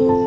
you.